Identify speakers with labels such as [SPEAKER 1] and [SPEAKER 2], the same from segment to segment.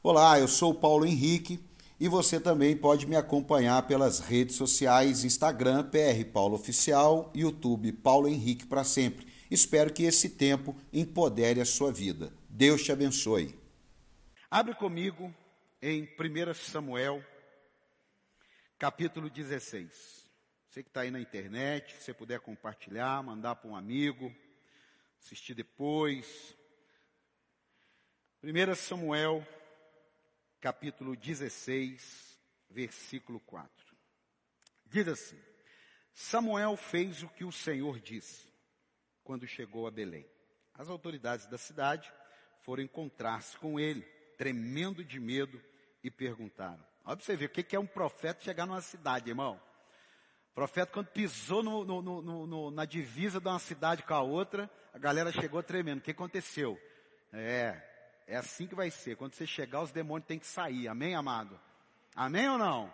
[SPEAKER 1] Olá, eu sou Paulo Henrique e você também pode me acompanhar pelas redes sociais Instagram PR Paulo Oficial, YouTube Paulo Henrique para sempre. Espero que esse tempo empodere a sua vida. Deus te abençoe.
[SPEAKER 2] Abre comigo em 1 Samuel, capítulo 16. Você que está aí na internet, se você puder compartilhar, mandar para um amigo, assistir depois. 1 Samuel, capítulo 16, versículo 4. Diz assim: Samuel fez o que o Senhor disse quando chegou a Belém. As autoridades da cidade foram encontrar-se com ele, tremendo de medo, e perguntaram. Olha para você ver o que é um profeta chegar numa cidade, irmão. O profeta, quando pisou no, no, no, na divisa de uma cidade com a outra, a galera chegou tremendo. O que aconteceu? É, é assim que vai ser. Quando você chegar, os demônios têm que sair. Amém, amado? Amém ou não?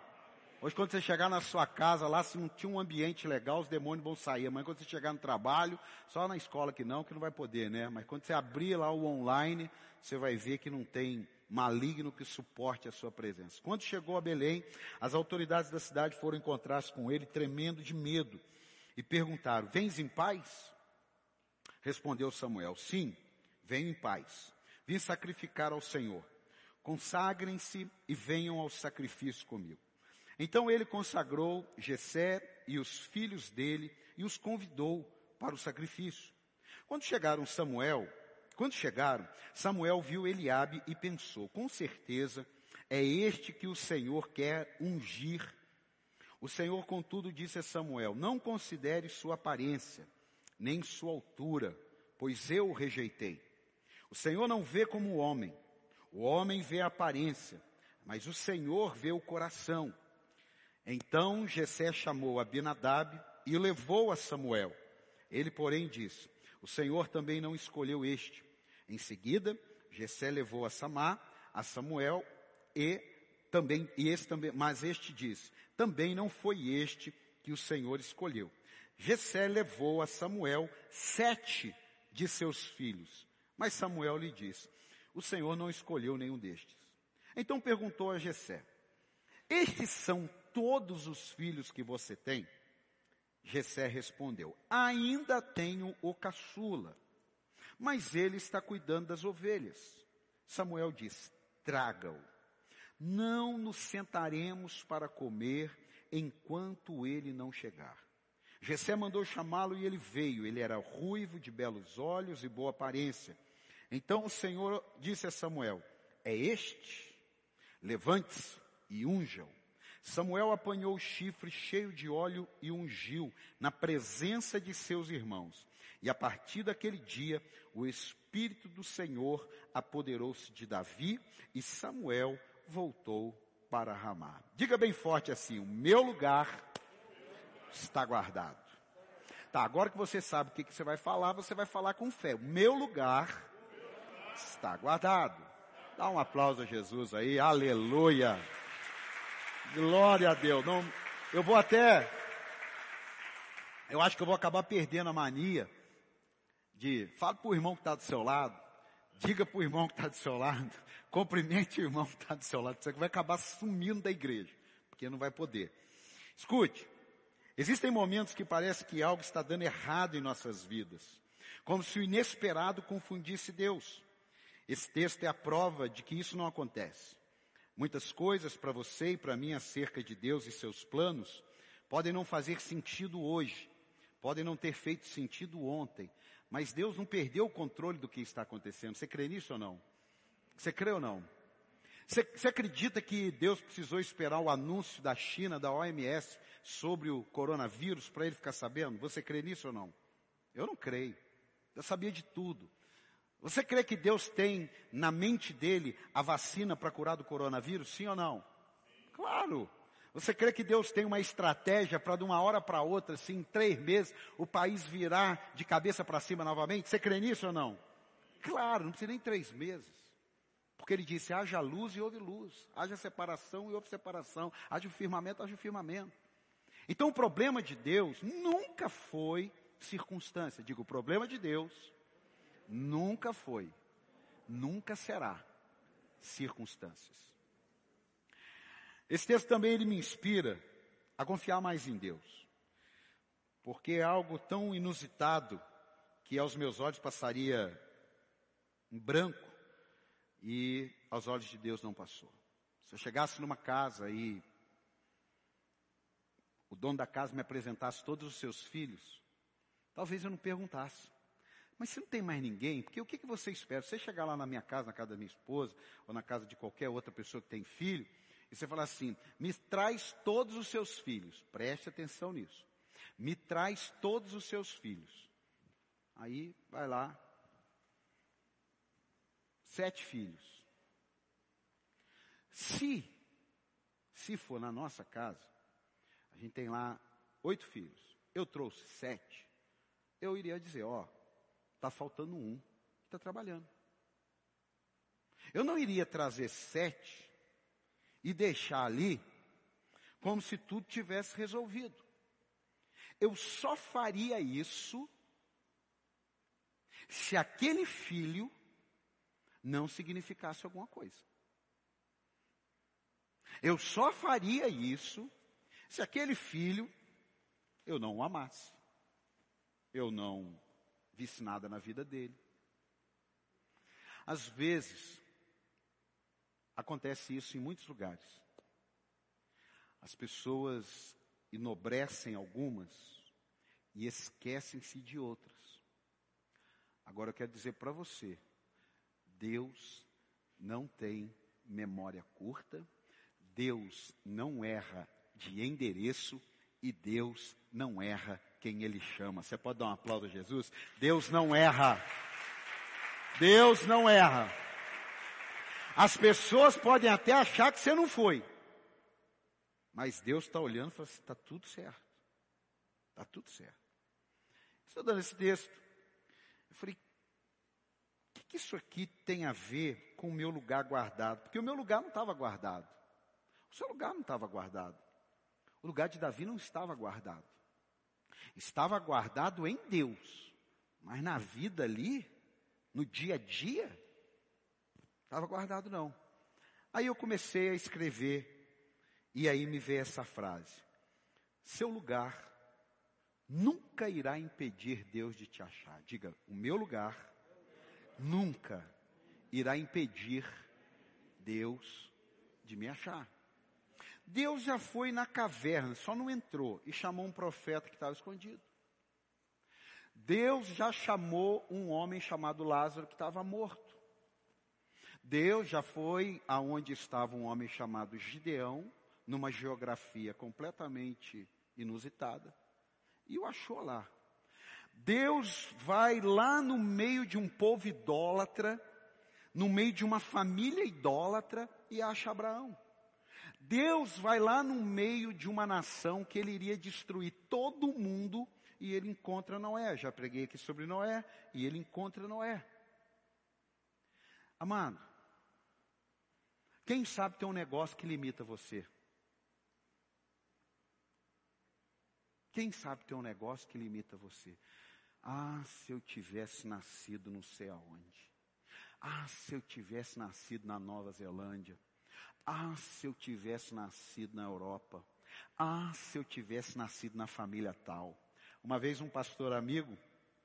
[SPEAKER 2] Hoje, quando você chegar na sua casa lá, se não tinha um ambiente legal, os demônios vão sair. Amanhã, quando você chegar no trabalho, só na escola que não, que não vai poder, né? Mas quando você abrir lá o online, você vai ver que não tem maligno que suporte a sua presença. Quando chegou a Belém, as autoridades da cidade foram encontrar-se com ele, tremendo de medo, e perguntaram: Vens em paz? Respondeu Samuel: Sim, venho em paz. Vim sacrificar ao Senhor. Consagrem-se e venham ao sacrifício comigo. Então ele consagrou Jessé e os filhos dele e os convidou para o sacrifício. Quando chegaram Samuel quando chegaram, Samuel viu Eliabe e pensou, com certeza é este que o Senhor quer ungir. O Senhor, contudo, disse a Samuel, não considere sua aparência, nem sua altura, pois eu o rejeitei. O Senhor não vê como o homem. O homem vê a aparência, mas o Senhor vê o coração. Então Jessé chamou Abinadab e levou a Samuel. Ele, porém, disse, o Senhor também não escolheu este, em seguida, Jessé levou a Samar, a Samuel e também, e esse também, mas este disse, também não foi este que o Senhor escolheu. Jessé levou a Samuel sete de seus filhos, mas Samuel lhe disse, o Senhor não escolheu nenhum destes. Então perguntou a Jessé, estes são todos os filhos que você tem? Jessé respondeu, ainda tenho o caçula, mas ele está cuidando das ovelhas. Samuel diz, traga-o. Não nos sentaremos para comer enquanto ele não chegar. Jessé mandou chamá-lo e ele veio. Ele era ruivo, de belos olhos e boa aparência. Então o Senhor disse a Samuel, é este? Levante-se e unja-o. Samuel apanhou o chifre cheio de óleo e ungiu na presença de seus irmãos. E a partir daquele dia, o Espírito do Senhor apoderou-se de Davi e Samuel voltou para Ramá. Diga bem forte assim, o meu lugar está guardado. Tá, agora que você sabe o que, que você vai falar, você vai falar com fé. O meu lugar está guardado. Dá um aplauso a Jesus aí, aleluia. Glória a Deus. Não, eu vou até, eu acho que eu vou acabar perdendo a mania de fala para o irmão que está do seu lado, diga para o irmão que está do seu lado, cumprimente o irmão que está do seu lado, você vai acabar sumindo da igreja, porque não vai poder. Escute, existem momentos que parece que algo está dando errado em nossas vidas, como se o inesperado confundisse Deus. Esse texto é a prova de que isso não acontece. Muitas coisas para você e para mim acerca de Deus e seus planos podem não fazer sentido hoje, podem não ter feito sentido ontem, mas Deus não perdeu o controle do que está acontecendo. Você crê nisso ou não? Você crê ou não? Você, você acredita que Deus precisou esperar o anúncio da China, da OMS, sobre o coronavírus para ele ficar sabendo? Você crê nisso ou não? Eu não creio. Eu sabia de tudo. Você crê que Deus tem na mente dele a vacina para curar do coronavírus? Sim ou não? Claro. Você crê que Deus tem uma estratégia para de uma hora para outra, assim, em três meses, o país virar de cabeça para cima novamente? Você crê nisso ou não? Claro, não precisa nem três meses. Porque ele disse, haja luz e houve luz. Haja separação e houve separação. Haja o firmamento, haja o firmamento. Então o problema de Deus nunca foi circunstância. Digo, o problema de Deus nunca foi, nunca será circunstâncias. Esse texto também ele me inspira a confiar mais em Deus. Porque é algo tão inusitado que aos meus olhos passaria em branco e aos olhos de Deus não passou. Se eu chegasse numa casa e o dono da casa me apresentasse todos os seus filhos, talvez eu não perguntasse. Mas se não tem mais ninguém, porque o que, que você espera? Você chegar lá na minha casa, na casa da minha esposa, ou na casa de qualquer outra pessoa que tem filho, e você falar assim, me traz todos os seus filhos, preste atenção nisso. Me traz todos os seus filhos. Aí, vai lá, sete filhos. Se, se for na nossa casa, a gente tem lá oito filhos, eu trouxe sete, eu iria dizer, ó, está faltando um, está trabalhando. Eu não iria trazer sete e deixar ali como se tudo tivesse resolvido. Eu só faria isso se aquele filho não significasse alguma coisa. Eu só faria isso se aquele filho eu não o amasse. Eu não visse nada na vida dele. Às vezes, acontece isso em muitos lugares. As pessoas enobrecem algumas e esquecem-se de outras. Agora eu quero dizer para você, Deus não tem memória curta, Deus não erra de endereço e Deus não erra quem Ele chama. Você pode dar um aplauso a Jesus? Deus não erra. Deus não erra. As pessoas podem até achar que você não foi. Mas Deus está olhando e fala assim, está tudo certo. Está tudo certo. Estou dando esse texto. Eu falei, o que, que isso aqui tem a ver com o meu lugar guardado? Porque o meu lugar não estava guardado. O seu lugar não estava guardado. O lugar de Davi não estava guardado. Estava guardado em Deus. Mas na vida ali, no dia a dia, estava guardado não. Aí eu comecei a escrever e aí me veio essa frase. Seu lugar nunca irá impedir Deus de te achar. Diga, o meu lugar nunca irá impedir Deus de me achar. Deus já foi na caverna, só não entrou e chamou um profeta que estava escondido. Deus já chamou um homem chamado Lázaro que estava morto. Deus já foi aonde estava um homem chamado Gideão, numa geografia completamente inusitada, e o achou lá. Deus vai lá no meio de um povo idólatra, no meio de uma família idólatra, e acha Abraão. Deus vai lá no meio de uma nação que ele iria destruir todo mundo e ele encontra Noé. Já preguei aqui sobre Noé e ele encontra Noé. Amado, quem sabe tem um negócio que limita você? Quem sabe tem um negócio que limita você? Ah, se eu tivesse nascido não sei aonde. Ah, se eu tivesse nascido na Nova Zelândia. Ah, se eu tivesse nascido na Europa. Ah, se eu tivesse nascido na família tal. Uma vez um pastor amigo,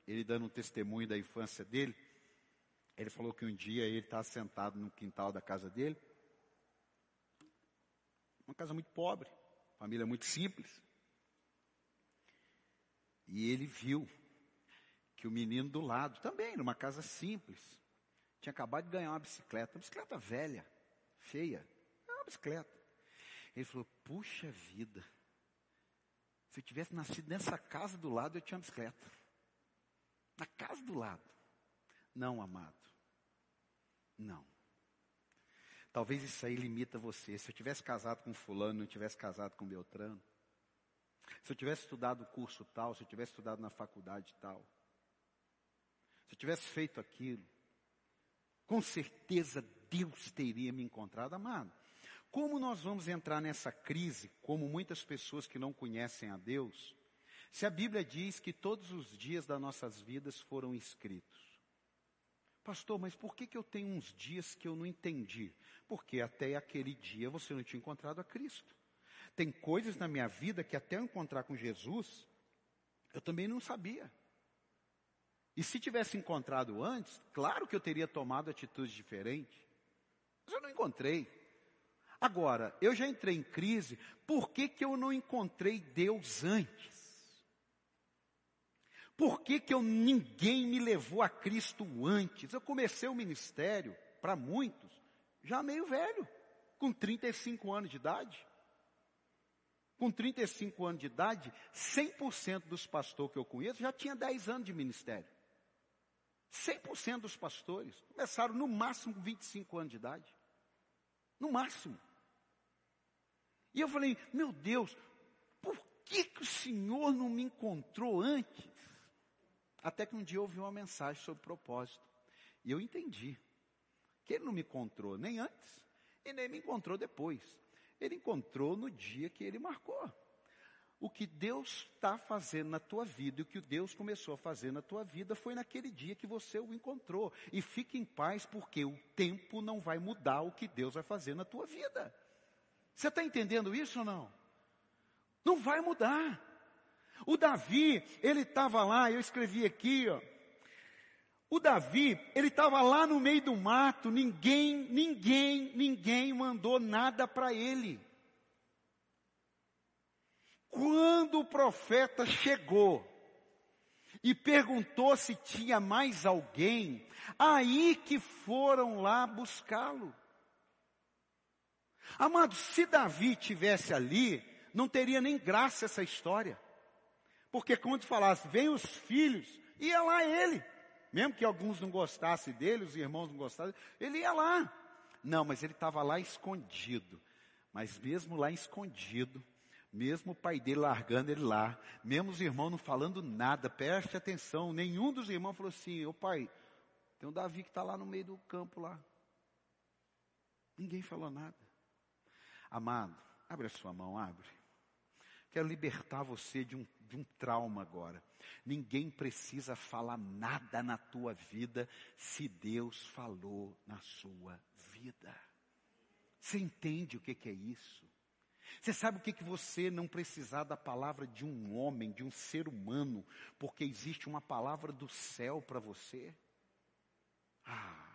[SPEAKER 2] ele dando um testemunho da infância dele, ele falou que um dia ele estava sentado no quintal da casa dele, uma casa muito pobre, família muito simples. E ele viu que o menino do lado, também numa casa simples, tinha acabado de ganhar uma bicicleta, uma bicicleta velha, feia, uma bicicleta. Ele falou, puxa vida, se eu tivesse nascido nessa casa do lado, eu tinha uma bicicleta. Na casa do lado. Não, amado. Não. Talvez isso aí limita você. Se eu tivesse casado com fulano, não tivesse casado com Beltrano. Se eu tivesse estudado o curso tal, se eu tivesse estudado na faculdade tal. Se eu tivesse feito aquilo. Com certeza Deus teria me encontrado amado. Como nós vamos entrar nessa crise, como muitas pessoas que não conhecem a Deus, se a Bíblia diz que todos os dias das nossas vidas foram escritos? Pastor, mas por que, que eu tenho uns dias que eu não entendi? Porque até aquele dia você não tinha encontrado a Cristo. Tem coisas na minha vida que até eu encontrar com Jesus, eu também não sabia. E se tivesse encontrado antes, claro que eu teria tomado atitudes diferentes. Mas eu não encontrei. Agora, eu já entrei em crise, por que, que eu não encontrei Deus antes? Por que, que eu, ninguém me levou a Cristo antes? Eu comecei o ministério, para muitos, já meio velho, com 35 anos de idade. Com 35 anos de idade, 100% dos pastores que eu conheço já tinha 10 anos de ministério. 100% dos pastores começaram no máximo com 25 anos de idade. No máximo. E eu falei, meu Deus, por que, que o Senhor não me encontrou antes? Até que um dia eu ouvi uma mensagem sobre propósito. E eu entendi que ele não me encontrou nem antes e nem me encontrou depois. Ele encontrou no dia que ele marcou o que Deus está fazendo na tua vida e o que Deus começou a fazer na tua vida foi naquele dia que você o encontrou. E fique em paz, porque o tempo não vai mudar o que Deus vai fazer na tua vida. Você está entendendo isso ou não? Não vai mudar. O Davi, ele estava lá, eu escrevi aqui, ó. O Davi, ele estava lá no meio do mato, ninguém, ninguém, ninguém mandou nada para ele. Quando o profeta chegou e perguntou se tinha mais alguém, aí que foram lá buscá-lo. Amado, se Davi tivesse ali, não teria nem graça essa história. Porque quando falasse, vem os filhos, ia lá ele. Mesmo que alguns não gostassem dele, os irmãos não gostassem, ele ia lá. Não, mas ele estava lá escondido. Mas mesmo lá escondido, mesmo o pai dele largando ele lá, mesmo os irmãos não falando nada, preste atenção, nenhum dos irmãos falou assim, ô pai, tem um Davi que está lá no meio do campo lá. Ninguém falou nada. Amado, abre a sua mão, abre. Quero libertar você de um, de um trauma agora. Ninguém precisa falar nada na tua vida se Deus falou na sua vida. Você entende o que, que é isso? Você sabe o que, que você não precisar da palavra de um homem, de um ser humano, porque existe uma palavra do céu para você? Ah.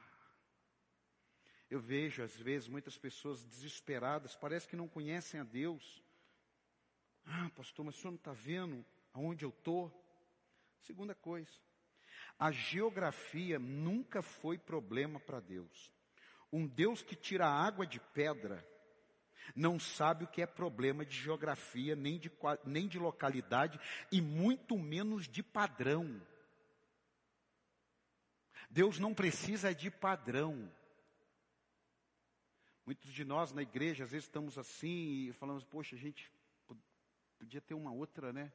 [SPEAKER 2] Eu vejo às vezes muitas pessoas desesperadas, parece que não conhecem a Deus. Ah, pastor, mas o senhor não está vendo aonde eu estou? Segunda coisa, a geografia nunca foi problema para Deus. Um Deus que tira água de pedra não sabe o que é problema de geografia, nem de, nem de localidade, e muito menos de padrão. Deus não precisa de padrão. Muitos de nós na igreja, às vezes estamos assim e falamos, poxa, a gente podia ter uma outra, né?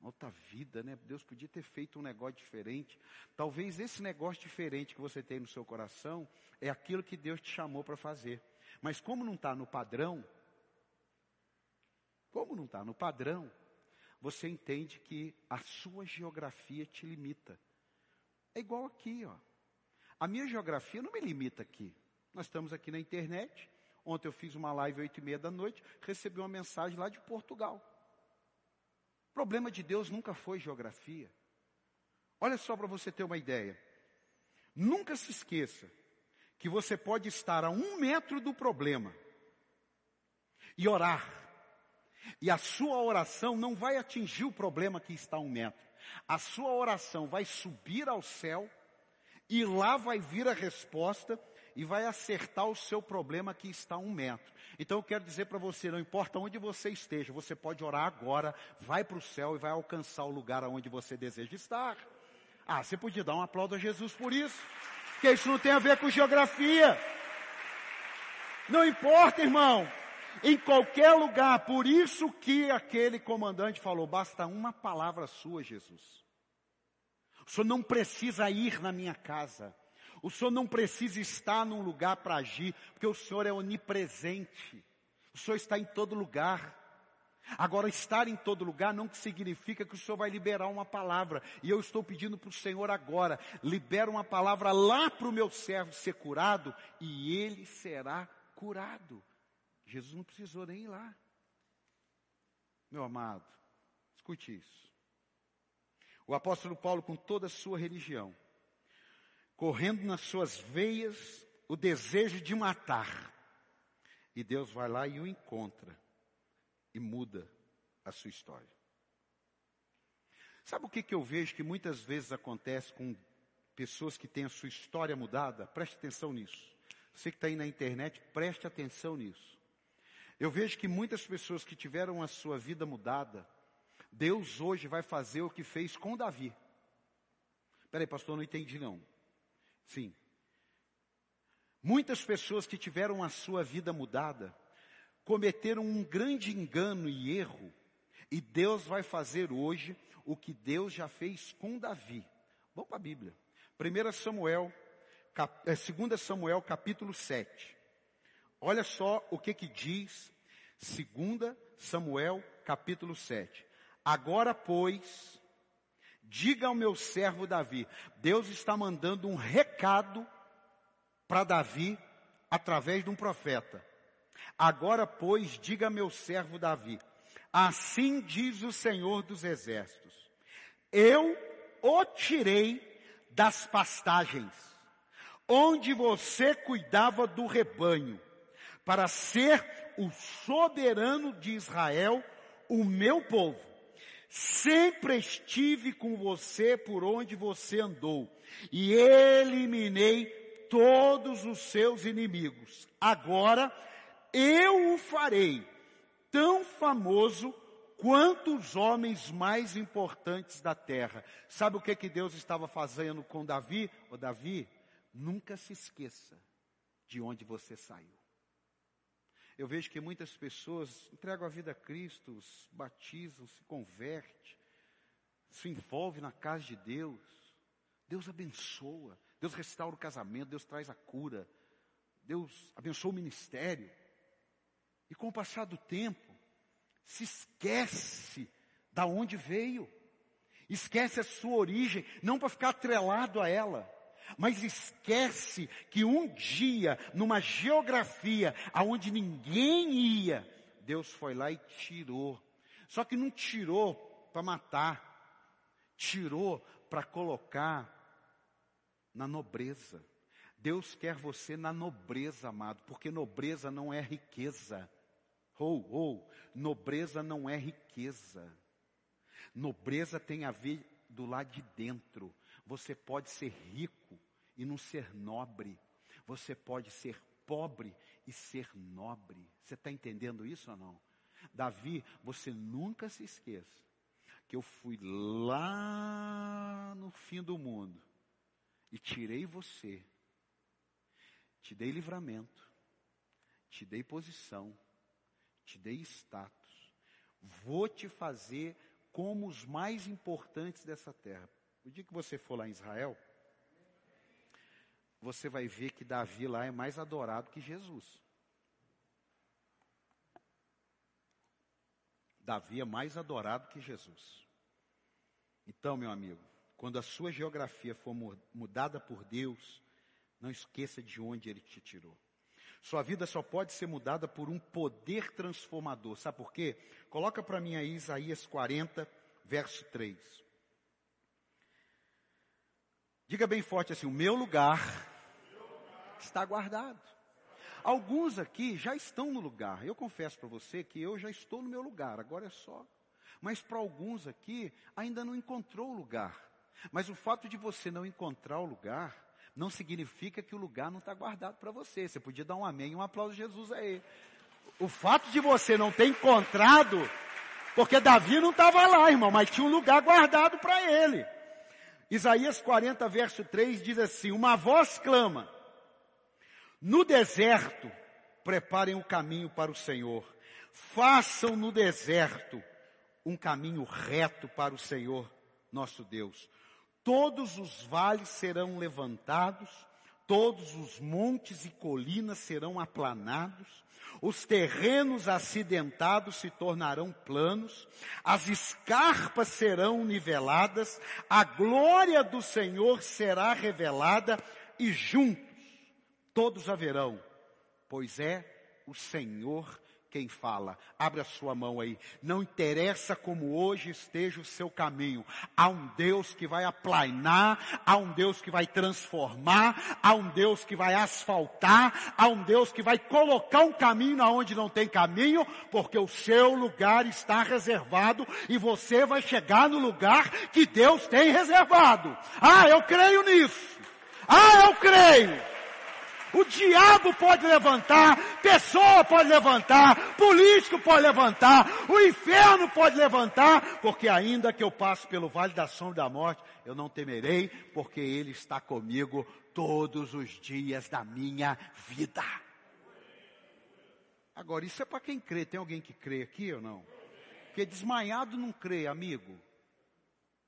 [SPEAKER 2] Uma outra vida, né? Deus podia ter feito um negócio diferente. Talvez esse negócio diferente que você tem no seu coração é aquilo que Deus te chamou para fazer. Mas como não está no padrão, como não está no padrão, você entende que a sua geografia te limita. É igual aqui, ó. A minha geografia não me limita aqui. Nós estamos aqui na internet. Ontem eu fiz uma live oito e meia da noite, recebi uma mensagem lá de Portugal. O problema de Deus nunca foi geografia. Olha só para você ter uma ideia. Nunca se esqueça que você pode estar a um metro do problema e orar. E a sua oração não vai atingir o problema que está a um metro. A sua oração vai subir ao céu e lá vai vir a resposta e vai acertar o seu problema que está a um metro. Então eu quero dizer para você, não importa onde você esteja, você pode orar agora, vai para o céu e vai alcançar o lugar aonde você deseja estar. Ah, você podia dar um aplauso a Jesus por isso. Porque isso não tem a ver com geografia. Não importa, irmão. Em qualquer lugar. Por isso que aquele comandante falou, basta uma palavra sua, Jesus. O senhor não precisa ir na minha casa. O senhor não precisa estar num lugar para agir, porque o senhor é onipresente. O senhor está em todo lugar. Agora, estar em todo lugar não significa que o Senhor vai liberar uma palavra. E eu estou pedindo para o Senhor agora, libera uma palavra lá para o meu servo ser curado e ele será curado. Jesus não precisou nem ir lá. Meu amado, escute isso. O apóstolo Paulo, com toda a sua religião, correndo nas suas veias o desejo de matar. E Deus vai lá e o encontra e muda a sua história. Sabe o que, que eu vejo que muitas vezes acontece com pessoas que têm a sua história mudada? Preste atenção nisso. Você que está aí na internet, preste atenção nisso. Eu vejo que muitas pessoas que tiveram a sua vida mudada, Deus hoje vai fazer o que fez com Davi. Peraí, pastor, não entendi não. Sim. Muitas pessoas que tiveram a sua vida mudada, cometeram um grande engano e erro, e Deus vai fazer hoje o que Deus já fez com Davi. Vamos para a Bíblia. 1 Samuel, cap, 2 é, Samuel capítulo 7. Olha só o que que diz 2 Samuel capítulo 7. Agora, pois, diga ao meu servo Davi, Deus está mandando um recado para Davi através de um profeta. Agora, pois, diga meu servo Davi, assim diz o Senhor dos Exércitos, eu o tirei das pastagens, onde você cuidava do rebanho, para ser o soberano de Israel, o meu povo. Sempre estive com você por onde você andou, e eliminei todos os seus inimigos. Agora, eu o farei tão famoso quanto os homens mais importantes da terra. Sabe o que que Deus estava fazendo com Davi? O Davi, nunca se esqueça de onde você saiu. Eu vejo que muitas pessoas entregam a vida a Cristo, batizam, se converte, se envolve na casa de Deus. Deus abençoa, Deus restaura o casamento, Deus traz a cura, Deus abençoa o ministério. E com o passar do tempo, se esquece da onde veio. Esquece a sua origem, não para ficar atrelado a ela, mas esquece que um dia, numa geografia aonde ninguém ia, Deus foi lá e tirou. Só que não tirou para matar, tirou para colocar na nobreza. Deus quer você na nobreza, amado, porque nobreza não é riqueza. Ou, oh, ou, oh, nobreza não é riqueza. Nobreza tem a ver do lado de dentro. Você pode ser rico e não ser nobre. Você pode ser pobre e ser nobre. Você está entendendo isso ou não? Davi, você nunca se esqueça que eu fui lá no fim do mundo e tirei você te dei livramento, te dei posição, te dei status, vou te fazer como os mais importantes dessa terra. O dia que você for lá em Israel, você vai ver que Davi lá é mais adorado que Jesus. Davi é mais adorado que Jesus. Então, meu amigo, quando a sua geografia for mudada por Deus, não esqueça de onde ele te tirou. Sua vida só pode ser mudada por um poder transformador. Sabe por quê? Coloca para mim aí Isaías 40, verso 3. Diga bem forte assim: o meu lugar está guardado. Alguns aqui já estão no lugar. Eu confesso para você que eu já estou no meu lugar, agora é só. Mas para alguns aqui ainda não encontrou o lugar. Mas o fato de você não encontrar o lugar não significa que o lugar não está guardado para você. Você podia dar um amém e um aplauso a Jesus aí. O fato de você não ter encontrado, porque Davi não estava lá, irmão, mas tinha um lugar guardado para ele. Isaías 40, verso 3 diz assim: Uma voz clama, no deserto, preparem o um caminho para o Senhor, façam no deserto um caminho reto para o Senhor, nosso Deus. Todos os vales serão levantados, todos os montes e colinas serão aplanados, os terrenos acidentados se tornarão planos, as escarpas serão niveladas, a glória do Senhor será revelada e juntos todos haverão, pois é o Senhor quem fala. Abre a sua mão aí. Não interessa como hoje esteja o seu caminho. Há um Deus que vai aplainar, há um Deus que vai transformar, há um Deus que vai asfaltar, há um Deus que vai colocar um caminho onde não tem caminho, porque o seu lugar está reservado e você vai chegar no lugar que Deus tem reservado. Ah, eu creio nisso. Ah, eu creio. O diabo pode levantar, pessoa pode levantar, político pode levantar, o inferno pode levantar, porque ainda que eu passe pelo vale da sombra da morte, eu não temerei, porque ele está comigo todos os dias da minha vida. Agora, isso é para quem crê. Tem alguém que crê aqui ou não? Porque desmaiado não crê, amigo.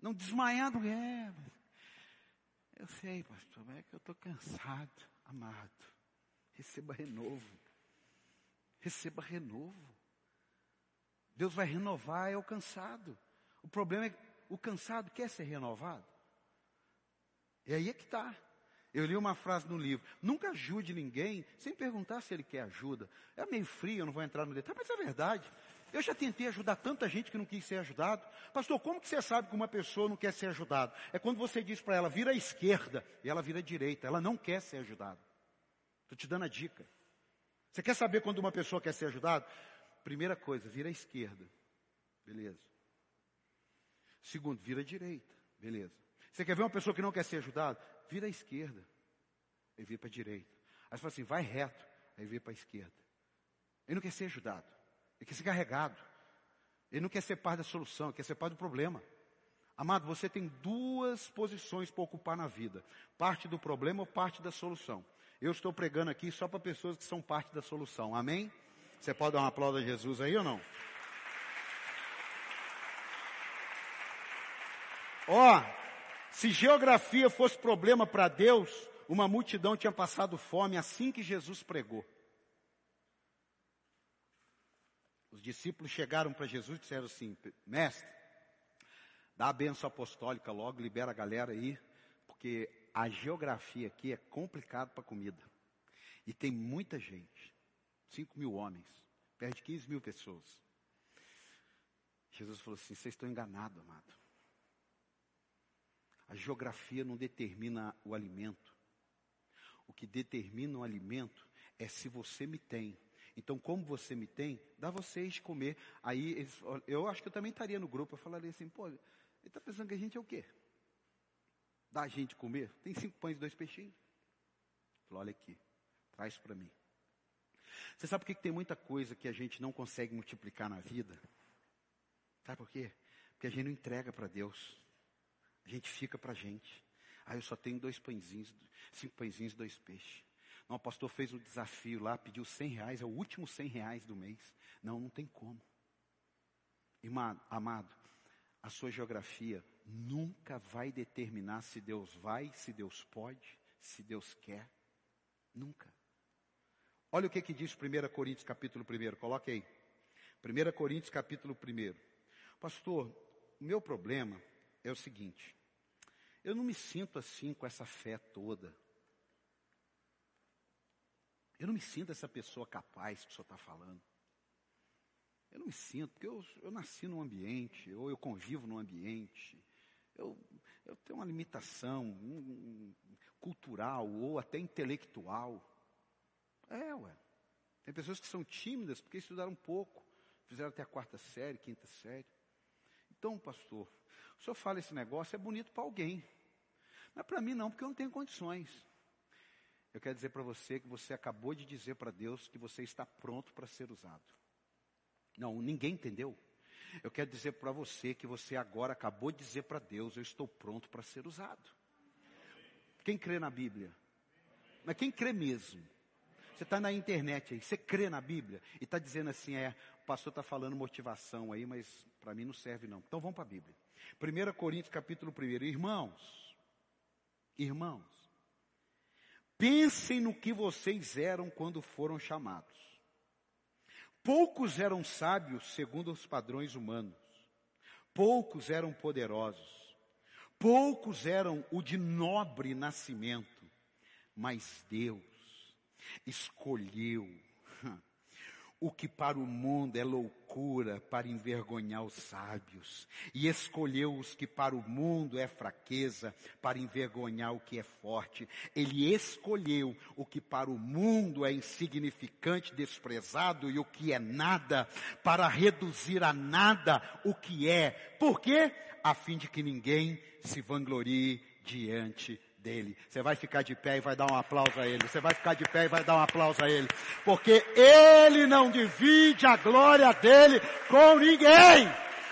[SPEAKER 2] Não, desmaiado é. Eu sei, pastor, é que eu estou cansado amado, receba renovo. Receba renovo. Deus vai renovar é o cansado. O problema é que o cansado quer ser renovado. E aí é que está. Eu li uma frase no livro. Nunca ajude ninguém sem perguntar se ele quer ajuda. É meio frio, eu não vou entrar no detalhe, mas é verdade. Eu já tentei ajudar tanta gente que não quis ser ajudado. Pastor, como que você sabe que uma pessoa não quer ser ajudada? É quando você diz para ela, vira à esquerda, e ela vira à direita. Ela não quer ser ajudada. Estou te dando a dica. Você quer saber quando uma pessoa quer ser ajudada? Primeira coisa, vira à esquerda. Beleza. Segundo, vira à direita. Beleza. Você quer ver uma pessoa que não quer ser ajudada? Vira à esquerda. Aí vira para a direita. Aí você fala assim, vai reto. Aí vira para a esquerda. Ele não quer ser ajudado. Ele quer ser carregado. Ele não quer ser parte da solução, ele quer ser parte do problema. Amado, você tem duas posições para ocupar na vida: parte do problema ou parte da solução. Eu estou pregando aqui só para pessoas que são parte da solução. Amém? Você pode dar uma aplauso a Jesus aí ou não? Ó, oh, se geografia fosse problema para Deus, uma multidão tinha passado fome assim que Jesus pregou. Os discípulos chegaram para Jesus e disseram assim: Mestre, dá a benção apostólica logo, libera a galera aí, porque a geografia aqui é complicado para comida. E tem muita gente. 5 mil homens. Perto de 15 mil pessoas. Jesus falou assim: vocês estão enganados, amado. A geografia não determina o alimento. O que determina o alimento é se você me tem então, como você me tem, dá vocês comer. Aí, eles, eu acho que eu também estaria no grupo. Eu falaria assim, pô, ele está pensando que a gente é o quê? Dá a gente comer? Tem cinco pães e dois peixinhos. Falou, olha aqui, traz para mim. Você sabe por que tem muita coisa que a gente não consegue multiplicar na vida? Sabe por quê? Porque a gente não entrega para Deus. A gente fica para a gente. Ah, eu só tenho dois pãezinhos, cinco pãezinhos e dois peixes. Não, o pastor fez um desafio lá, pediu 100 reais, é o último 100 reais do mês. Não, não tem como. Irmão, amado, a sua geografia nunca vai determinar se Deus vai, se Deus pode, se Deus quer. Nunca. Olha o que, que diz 1 Coríntios capítulo 1, coloque aí. 1 Coríntios capítulo 1. Pastor, o meu problema é o seguinte. Eu não me sinto assim com essa fé toda. Eu não me sinto essa pessoa capaz que o senhor está falando. Eu não me sinto, porque eu, eu nasci num ambiente, ou eu convivo num ambiente, eu, eu tenho uma limitação um, um, cultural ou até intelectual. É, ué. Tem pessoas que são tímidas porque estudaram pouco, fizeram até a quarta série, quinta série. Então, pastor, o senhor fala esse negócio, é bonito para alguém. Mas para mim não, porque eu não tenho condições. Eu quero dizer para você que você acabou de dizer para Deus que você está pronto para ser usado. Não, ninguém entendeu. Eu quero dizer para você que você agora acabou de dizer para Deus: Eu estou pronto para ser usado. Quem crê na Bíblia? Mas quem crê mesmo? Você está na internet aí, você crê na Bíblia e está dizendo assim: é, o pastor está falando motivação aí, mas para mim não serve não. Então vamos para a Bíblia. 1 Coríntios capítulo 1. Irmãos, irmãos, Pensem no que vocês eram quando foram chamados. Poucos eram sábios segundo os padrões humanos. Poucos eram poderosos. Poucos eram o de nobre nascimento. Mas Deus escolheu o que para o mundo é loucura para envergonhar os sábios, e escolheu os que para o mundo é fraqueza para envergonhar o que é forte. Ele escolheu o que para o mundo é insignificante, desprezado e o que é nada, para reduzir a nada o que é. Por quê? A fim de que ninguém se vanglorie diante dele. Você vai ficar de pé e vai dar um aplauso a ele. Você vai ficar de pé e vai dar um aplauso a ele. Porque ele não divide a glória dele com ninguém.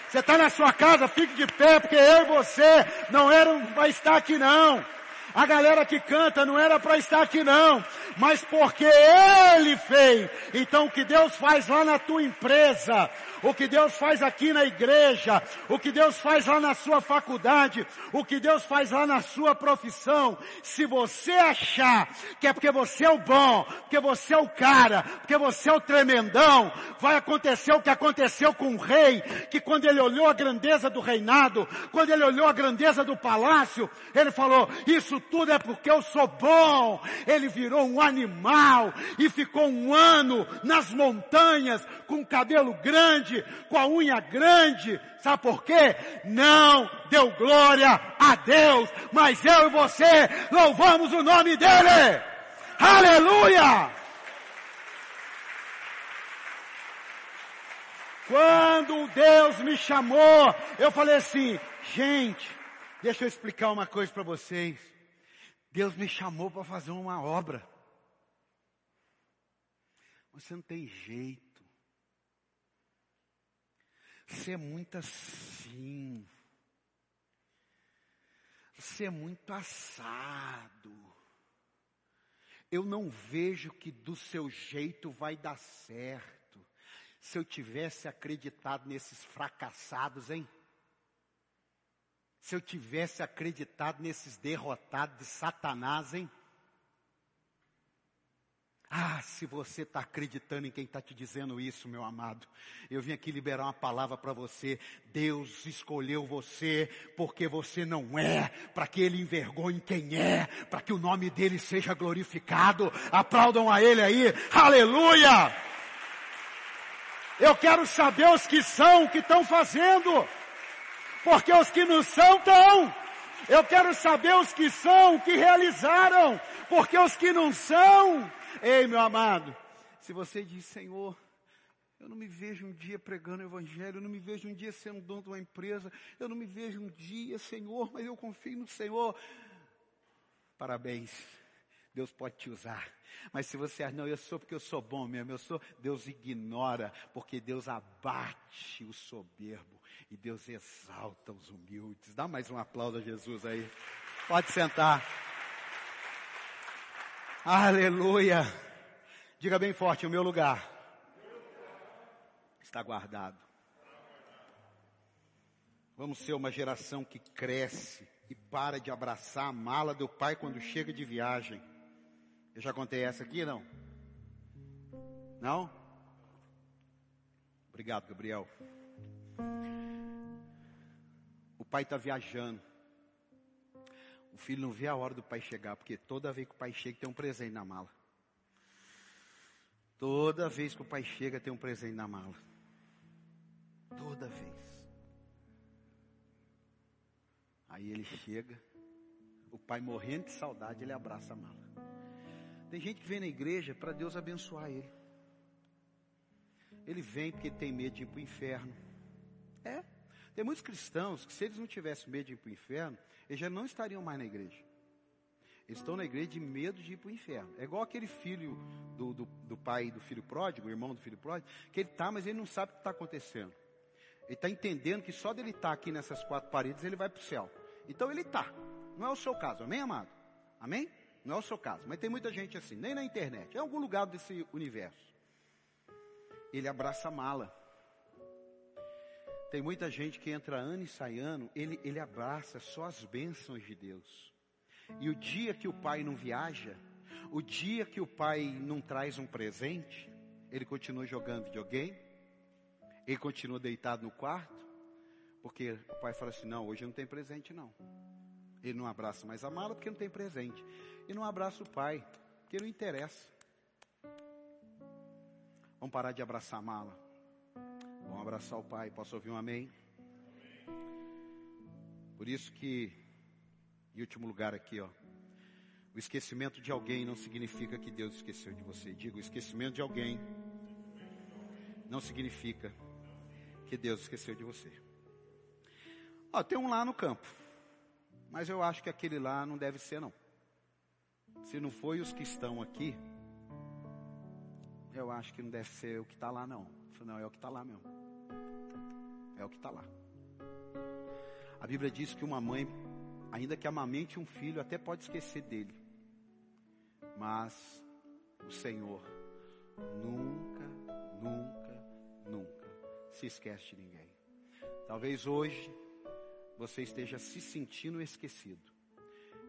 [SPEAKER 2] Você está na sua casa, fique de pé, porque eu e você não eram para estar aqui não. A galera que canta não era para estar aqui não, mas porque Ele fez. Então o que Deus faz lá na tua empresa, o que Deus faz aqui na igreja, o que Deus faz lá na sua faculdade, o que Deus faz lá na sua profissão, se você achar que é porque você é o bom, porque você é o cara, porque você é o tremendão, vai acontecer o que aconteceu com o rei, que quando ele olhou a grandeza do reinado, quando ele olhou a grandeza do palácio, ele falou, isso tudo é porque eu sou bom. Ele virou um animal e ficou um ano nas montanhas com cabelo grande, com a unha grande. Sabe por quê? Não deu glória a Deus, mas eu e você louvamos o nome dele. Aleluia! Quando Deus me chamou, eu falei assim, gente, deixa eu explicar uma coisa para vocês. Deus me chamou para fazer uma obra. Você não tem jeito. Você é muito assim. Você é muito assado. Eu não vejo que do seu jeito vai dar certo. Se eu tivesse acreditado nesses fracassados, hein? se eu tivesse acreditado nesses derrotados de Satanás, hein? Ah, se você está acreditando em quem está te dizendo isso, meu amado, eu vim aqui liberar uma palavra para você. Deus escolheu você porque você não é, para que Ele envergonhe quem é, para que o nome dele seja glorificado. Aplaudam a Ele aí, aleluia! Eu quero saber os que são, o que estão fazendo porque os que não são estão. Eu quero saber os que são, o que realizaram, porque os que não são. Ei, meu amado, se você diz, Senhor, eu não me vejo um dia pregando o Evangelho, eu não me vejo um dia sendo dono de uma empresa, eu não me vejo um dia, Senhor, mas eu confio no Senhor. Parabéns. Deus pode te usar. Mas se você não, eu sou porque eu sou bom mesmo, eu sou, Deus ignora, porque Deus abate o soberbo e Deus exalta os humildes. Dá mais um aplauso a Jesus aí. Pode sentar. Aleluia. Diga bem forte, o meu lugar está guardado. Vamos ser uma geração que cresce e para de abraçar a mala do pai quando chega de viagem. Eu já contei essa aqui, não? Não? Obrigado, Gabriel. O pai está viajando. O filho não vê a hora do pai chegar, porque toda vez que o pai chega tem um presente na mala. Toda vez que o pai chega tem um presente na mala. Toda vez. Aí ele chega, o pai morrendo de saudade, ele abraça a mala. Tem gente que vem na igreja para Deus abençoar ele. Ele vem porque tem medo de ir para o inferno. Tem muitos cristãos que se eles não tivessem medo de ir para o inferno, eles já não estariam mais na igreja. Eles estão na igreja de medo de ir para o inferno. É igual aquele filho do, do, do pai do filho pródigo, o irmão do filho pródigo, que ele está, mas ele não sabe o que está acontecendo. Ele está entendendo que só dele estar tá aqui nessas quatro paredes, ele vai para o céu. Então ele está. Não é o seu caso, amém, amado? Amém? Não é o seu caso, mas tem muita gente assim, nem na internet, em algum lugar desse universo. Ele abraça a mala. Tem muita gente que entra ano e sai ano, ele, ele abraça só as bênçãos de Deus. E o dia que o pai não viaja, O dia que o pai não traz um presente, ele continua jogando videogame, ele continua deitado no quarto, porque o pai fala assim: não, hoje não tem presente não. Ele não abraça mais a mala porque não tem presente. E não abraça o pai, porque não interessa. Vamos parar de abraçar a mala. Vamos abraçar o pai. Posso ouvir um amém? Por isso que, em último lugar aqui, ó. O esquecimento de alguém não significa que Deus esqueceu de você. Digo, o esquecimento de alguém não significa que Deus esqueceu de você. Ó, tem um lá no campo. Mas eu acho que aquele lá não deve ser não. Se não foi os que estão aqui, eu acho que não deve ser o que está lá não. Não, é o que está lá mesmo. É o que está lá. A Bíblia diz que uma mãe, ainda que amamente um filho, até pode esquecer dele. Mas o Senhor nunca, nunca, nunca se esquece de ninguém. Talvez hoje você esteja se sentindo esquecido.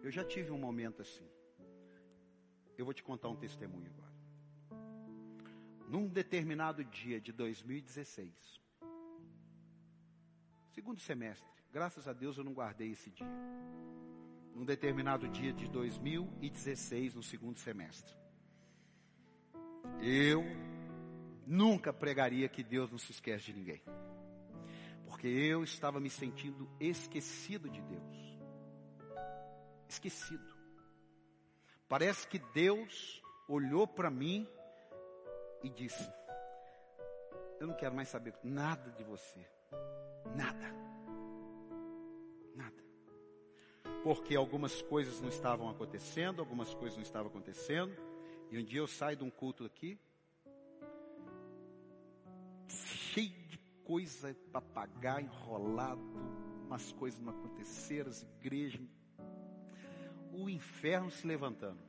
[SPEAKER 2] Eu já tive um momento assim. Eu vou te contar um testemunho agora. Num determinado dia de 2016, segundo semestre, graças a Deus eu não guardei esse dia. Num determinado dia de 2016, no segundo semestre, eu nunca pregaria que Deus não se esquece de ninguém porque eu estava me sentindo esquecido de Deus. Esquecido. Parece que Deus olhou para mim e disse: Eu não quero mais saber nada de você. Nada. Nada. Porque algumas coisas não estavam acontecendo, algumas coisas não estavam acontecendo. E um dia eu saio de um culto aqui, cheio de coisa para pagar, enrolado, umas coisas não aconteceram, as igrejas, o inferno se levantando.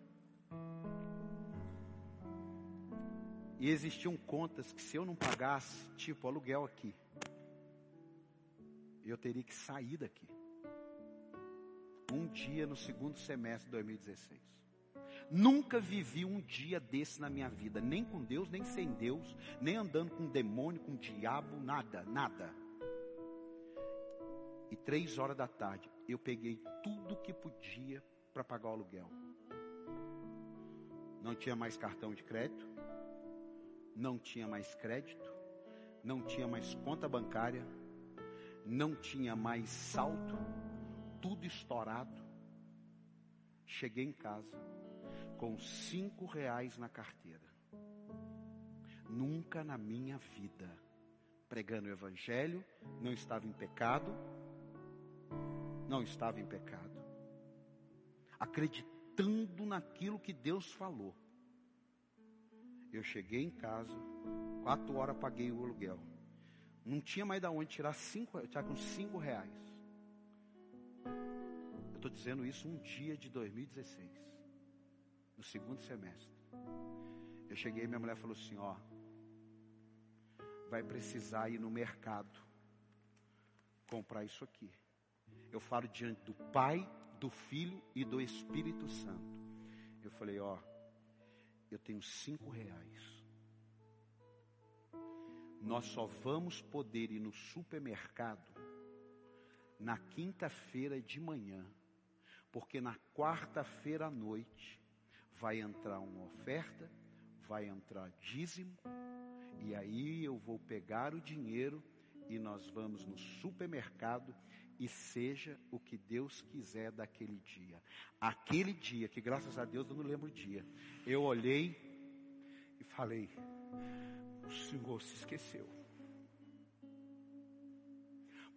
[SPEAKER 2] E existiam contas que se eu não pagasse, tipo aluguel aqui, eu teria que sair daqui. Um dia no segundo semestre de 2016. Nunca vivi um dia desse na minha vida, nem com Deus, nem sem Deus, nem andando com demônio, com diabo, nada, nada. E três horas da tarde, eu peguei tudo que podia para pagar o aluguel. Não tinha mais cartão de crédito, não tinha mais crédito, não tinha mais conta bancária, não tinha mais salto, tudo estourado. Cheguei em casa, com cinco reais na carteira. Nunca na minha vida, pregando o Evangelho, não estava em pecado, não estava em pecado, acreditando naquilo que Deus falou. Eu cheguei em casa, quatro horas paguei o aluguel. Não tinha mais de onde tirar cinco, tinha com cinco reais. Eu estou dizendo isso um dia de 2016 no segundo semestre. Eu cheguei e minha mulher falou assim: ó, vai precisar ir no mercado comprar isso aqui. Eu falo diante do Pai, do Filho e do Espírito Santo. Eu falei: ó, eu tenho cinco reais. Nós só vamos poder ir no supermercado na quinta-feira de manhã, porque na quarta-feira à noite vai entrar uma oferta, vai entrar dízimo, e aí eu vou pegar o dinheiro e nós vamos no supermercado e seja o que Deus quiser daquele dia. Aquele dia, que graças a Deus eu não lembro o dia, eu olhei e falei: o Senhor se esqueceu.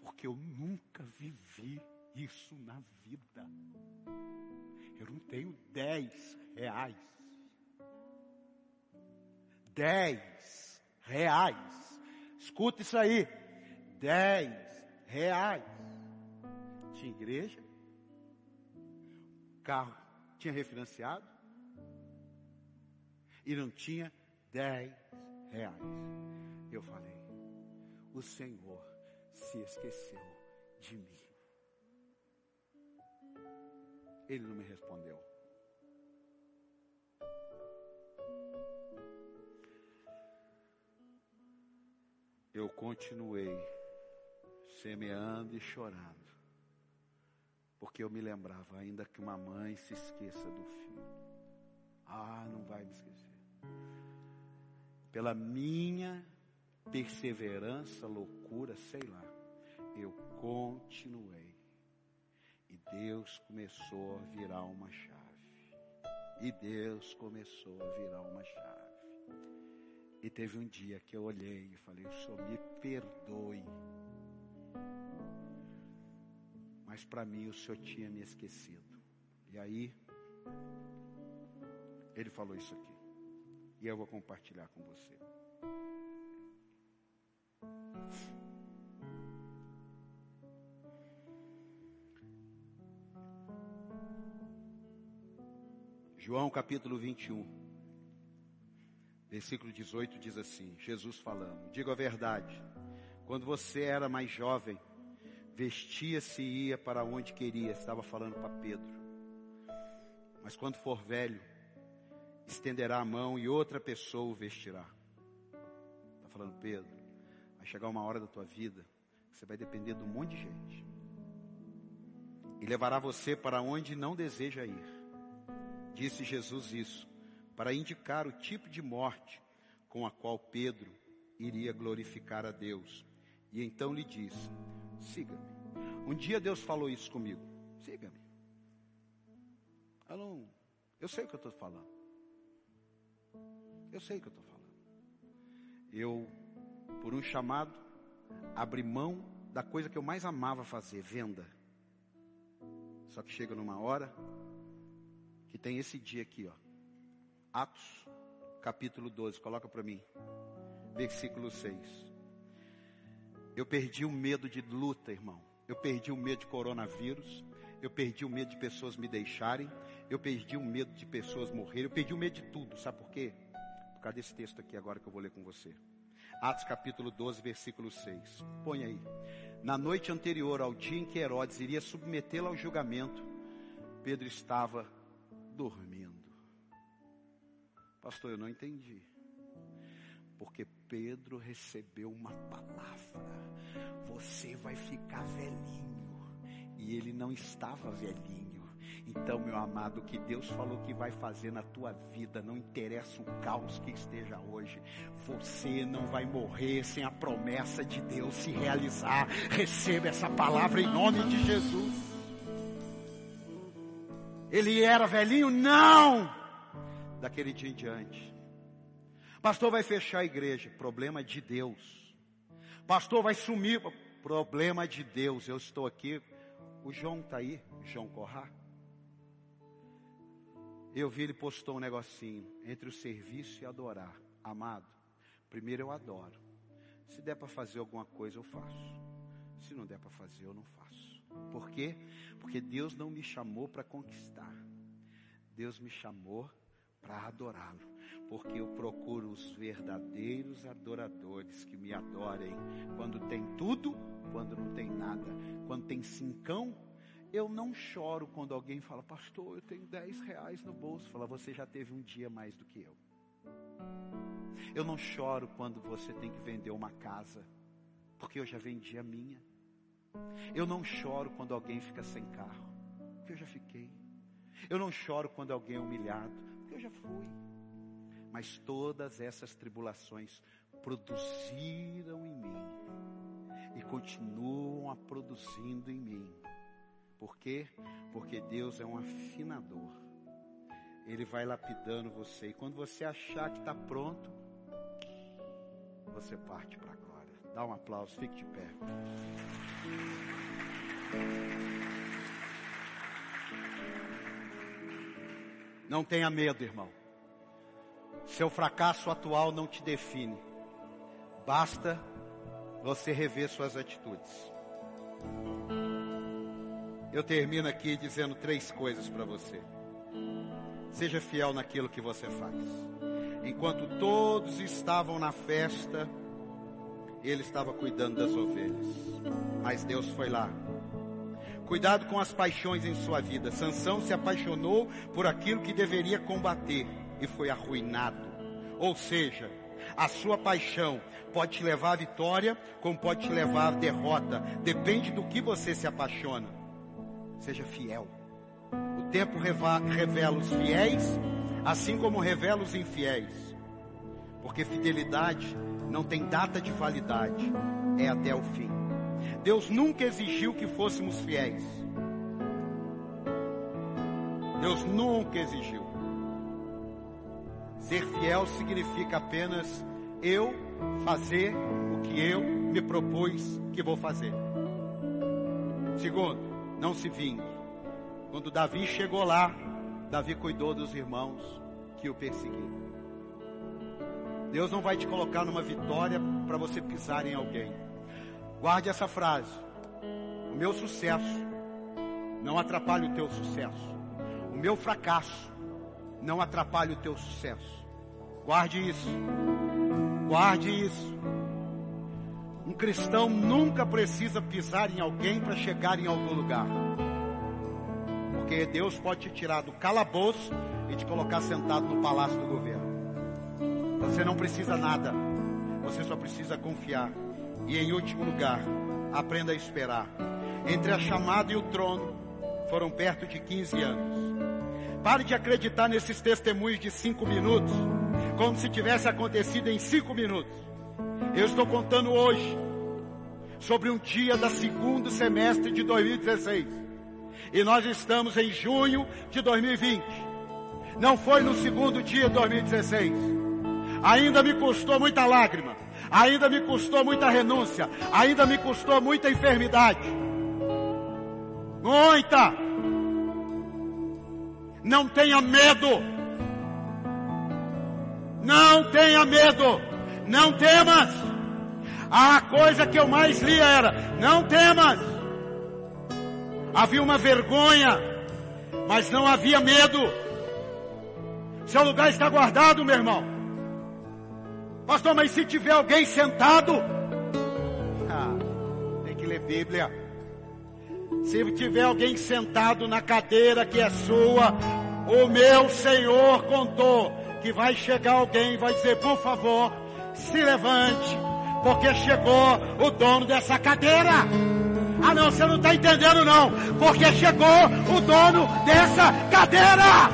[SPEAKER 2] Porque eu nunca vivi isso na vida. Eu não tenho dez reais. Dez reais. Escuta isso aí. Dez reais. Tinha igreja. Carro tinha refinanciado. E não tinha dez reais. Eu falei, o Senhor se esqueceu de mim. Ele não me respondeu. Eu continuei semeando e chorando, porque eu me lembrava ainda que uma mãe se esqueça do filho. Ah, não vai me esquecer. Pela minha perseverança, loucura, sei lá, eu continuei. E Deus começou a virar uma chave. E Deus começou a virar uma chave. E teve um dia que eu olhei e falei, o Senhor me perdoe. Mas para mim o Senhor tinha me esquecido. E aí, ele falou isso aqui. E eu vou compartilhar com você. João capítulo 21, versículo 18 diz assim: Jesus falando, diga a verdade, quando você era mais jovem, vestia-se e ia para onde queria, estava falando para Pedro. Mas quando for velho, estenderá a mão e outra pessoa o vestirá. Está falando Pedro, vai chegar uma hora da tua vida que você vai depender de um monte de gente. E levará você para onde não deseja ir. Disse Jesus isso para indicar o tipo de morte com a qual Pedro iria glorificar a Deus. E então lhe disse: Siga-me. Um dia Deus falou isso comigo: Siga-me. Eu. Eu sei o que eu estou falando. Eu sei o que eu estou falando. Eu, por um chamado, abri mão da coisa que eu mais amava fazer, venda. Só que chega numa hora que tem esse dia aqui, ó. Atos, capítulo 12, coloca para mim. Versículo 6. Eu perdi o medo de luta, irmão. Eu perdi o medo de coronavírus. Eu perdi o medo de pessoas me deixarem. Eu perdi o medo de pessoas morrerem. Eu perdi o medo de tudo. Sabe por quê? Por causa desse texto aqui agora que eu vou ler com você. Atos capítulo 12, versículo 6. Põe aí. Na noite anterior ao dia em que Herodes iria submetê-lo ao julgamento, Pedro estava dormindo. Pastor, eu não entendi. Porque Pedro recebeu uma palavra. Você vai ficar velhinho. E ele não estava velhinho. Então, meu amado, o que Deus falou que vai fazer na tua vida, não interessa o caos que esteja hoje, você não vai morrer sem a promessa de Deus se realizar. Receba essa palavra em nome de Jesus. Ele era velhinho? Não! Daquele dia em diante. Pastor vai fechar a igreja. Problema de Deus. Pastor vai sumir. Problema de Deus. Eu estou aqui. O João está aí. João Corrá. Eu vi ele postou um negocinho. Entre o serviço e adorar. Amado. Primeiro eu adoro. Se der para fazer alguma coisa, eu faço. Se não der para fazer, eu não faço. Por quê? Porque Deus não me chamou para conquistar. Deus me chamou para adorá-lo. Porque eu procuro os verdadeiros adoradores que me adorem quando tem tudo, quando não tem nada. Quando tem cincão, eu não choro quando alguém fala, pastor, eu tenho 10 reais no bolso. Fala, você já teve um dia mais do que eu. Eu não choro quando você tem que vender uma casa, porque eu já vendi a minha. Eu não choro quando alguém fica sem carro, porque eu já fiquei. Eu não choro quando alguém é humilhado, porque eu já fui. Mas todas essas tribulações produziram em mim e continuam a produzindo em mim. Por quê? Porque Deus é um afinador. Ele vai lapidando você. E quando você achar que está pronto, você parte para a glória. Dá um aplauso, fique de pé. Não tenha medo, irmão. Seu fracasso atual não te define. Basta você rever suas atitudes. Eu termino aqui dizendo três coisas para você. Seja fiel naquilo que você faz. Enquanto todos estavam na festa, ele estava cuidando das ovelhas. Mas Deus foi lá. Cuidado com as paixões em sua vida. Sansão se apaixonou por aquilo que deveria combater e foi arruinado. Ou seja, A sua paixão pode te levar à vitória, como pode te levar à derrota. Depende do que você se apaixona. Seja fiel. O tempo revela os fiéis, assim como revela os infiéis. Porque fidelidade não tem data de validade, é até o fim. Deus nunca exigiu que fôssemos fiéis. Deus nunca exigiu. Ser fiel significa apenas eu fazer o que eu me propus que vou fazer. Segundo, não se vingue. Quando Davi chegou lá, Davi cuidou dos irmãos que o perseguiam. Deus não vai te colocar numa vitória para você pisar em alguém. Guarde essa frase. O meu sucesso não atrapalha o teu sucesso. O meu fracasso não atrapalha o teu sucesso. Guarde isso. Guarde isso. Um cristão nunca precisa pisar em alguém para chegar em algum lugar. Porque Deus pode te tirar do calabouço e te colocar sentado no palácio do governo. Você não precisa nada. Você só precisa confiar. E em último lugar, aprenda a esperar. Entre a chamada e o trono foram perto de 15 anos. Pare de acreditar nesses testemunhos de cinco minutos, como se tivesse acontecido em cinco minutos. Eu estou contando hoje sobre um dia da segundo semestre de 2016. E nós estamos em junho de 2020. Não foi no segundo dia de 2016. Ainda me custou muita lágrima. Ainda me custou muita renúncia. Ainda me custou muita enfermidade. Muita. Não tenha medo. Não tenha medo. Não temas. A coisa que eu mais lia era: não temas. Havia uma vergonha, mas não havia medo. Seu lugar está guardado, meu irmão. Pastor, mas se tiver alguém sentado, ah, tem que ler Bíblia. Se tiver alguém sentado na cadeira que é sua, o meu Senhor contou que vai chegar alguém e vai dizer, por favor, se levante, porque chegou o dono dessa cadeira. Ah não, você não está entendendo não, porque chegou o dono dessa cadeira.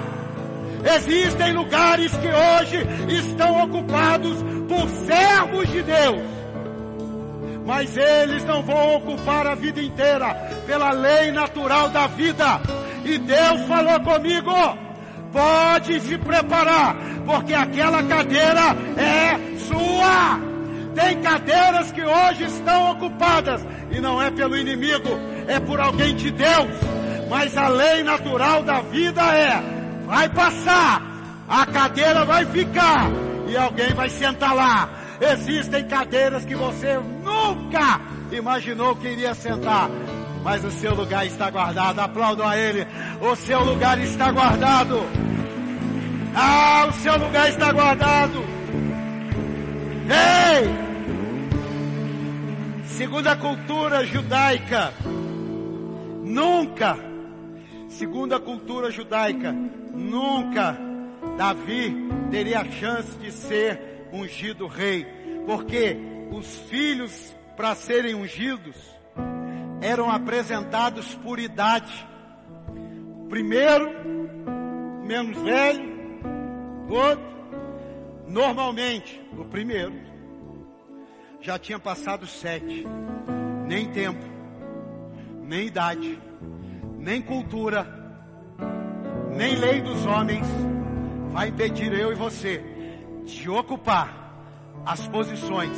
[SPEAKER 2] Existem lugares que hoje estão ocupados por servos de Deus mas eles não vão ocupar a vida inteira pela lei natural da vida. E Deus falou comigo: pode se preparar, porque aquela cadeira é sua. Tem cadeiras que hoje estão ocupadas e não é pelo inimigo, é por alguém de Deus. Mas a lei natural da vida é: vai passar, a cadeira vai ficar e alguém vai sentar lá. Existem cadeiras que você nunca imaginou que iria sentar, mas o seu lugar está guardado. Aplaudam a Ele. O seu lugar está guardado. Ah, o seu lugar está guardado. Ei! Segundo a cultura judaica, nunca, segundo a cultura judaica, nunca Davi teria a chance de ser ungido rei, porque os filhos, para serem ungidos, eram apresentados por idade. Primeiro, menos velho, outro, normalmente, o primeiro, já tinha passado sete, nem tempo, nem idade, nem cultura, nem lei dos homens, vai impedir eu e você de ocupar as posições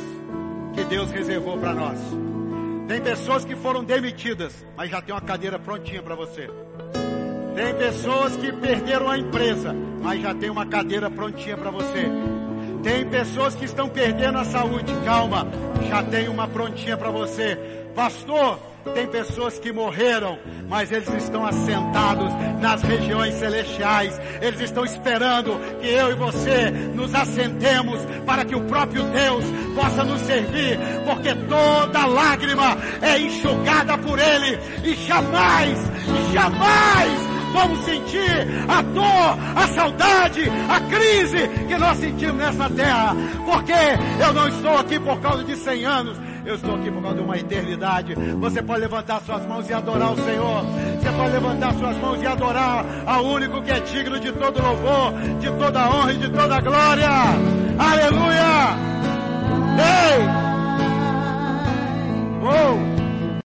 [SPEAKER 2] que Deus reservou para nós. Tem pessoas que foram demitidas, mas já tem uma cadeira prontinha para você. Tem pessoas que perderam a empresa, mas já tem uma cadeira prontinha para você. Tem pessoas que estão perdendo a saúde, calma, já tem uma prontinha para você. Pastor, tem pessoas que morreram, mas eles estão assentados nas regiões celestiais. Eles estão esperando que eu e você nos assentemos para que o próprio Deus possa nos servir, porque toda lágrima é enxugada por Ele e jamais, jamais vamos sentir a dor, a saudade, a crise que nós sentimos nessa terra. Porque eu não estou aqui por causa de 100 anos, eu estou aqui por causa de uma eternidade. Você pode levantar suas mãos e adorar o Senhor. Você pode levantar suas mãos e adorar ao único que é digno de todo louvor, de toda honra e de toda glória. Aleluia! Ei! Hey! Oh!